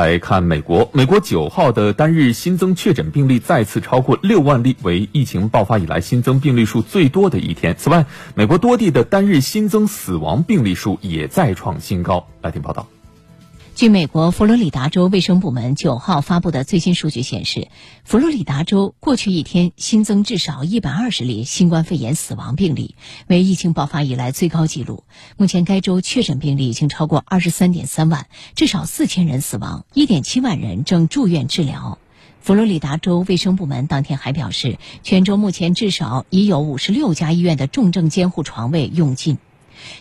来看美国，美国九号的单日新增确诊病例再次超过六万例，为疫情爆发以来新增病例数最多的一天。此外，美国多地的单日新增死亡病例数也再创新高。来听报道。据美国佛罗里达州卫生部门九号发布的最新数据显示，佛罗里达州过去一天新增至少一百二十例新冠肺炎死亡病例，为疫情爆发以来最高纪录。目前，该州确诊病例已经超过二十三点三万，至少四千人死亡，一点七万人正住院治疗。佛罗里达州卫生部门当天还表示，全州目前至少已有五十六家医院的重症监护床位用尽。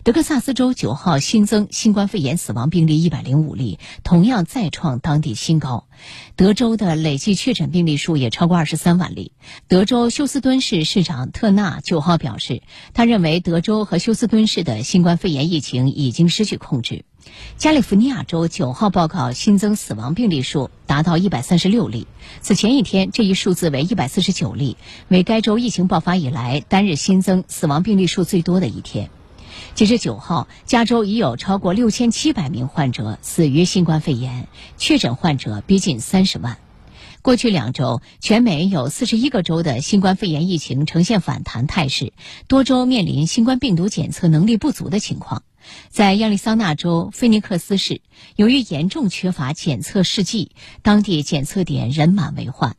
德克萨斯州九号新增新冠肺炎死亡病例一百零五例，同样再创当地新高。德州的累计确诊病例数也超过二十三万例。德州休斯敦市市长特纳九号表示，他认为德州和休斯敦市的新冠肺炎疫情已经失去控制。加利福尼亚州九号报告新增死亡病例数达到一百三十六例，此前一天这一数字为一百四十九例，为该州疫情爆发以来单日新增死亡病例数最多的一天。截至九号，加州已有超过六千七百名患者死于新冠肺炎，确诊患者逼近三十万。过去两周，全美有四十一个州的新冠肺炎疫情呈现反弹态势，多州面临新冠病毒检测能力不足的情况。在亚利桑那州菲尼克斯市，由于严重缺乏检测试剂，当地检测点人满为患。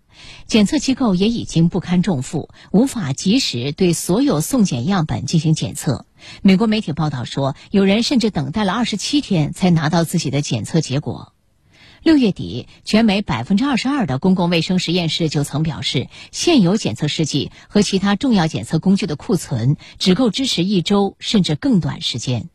检测机构也已经不堪重负，无法及时对所有送检样本进行检测。美国媒体报道说，有人甚至等待了二十七天才拿到自己的检测结果。六月底，全美百分之二十二的公共卫生实验室就曾表示，现有检测试剂和其他重要检测工具的库存只够支持一周甚至更短时间。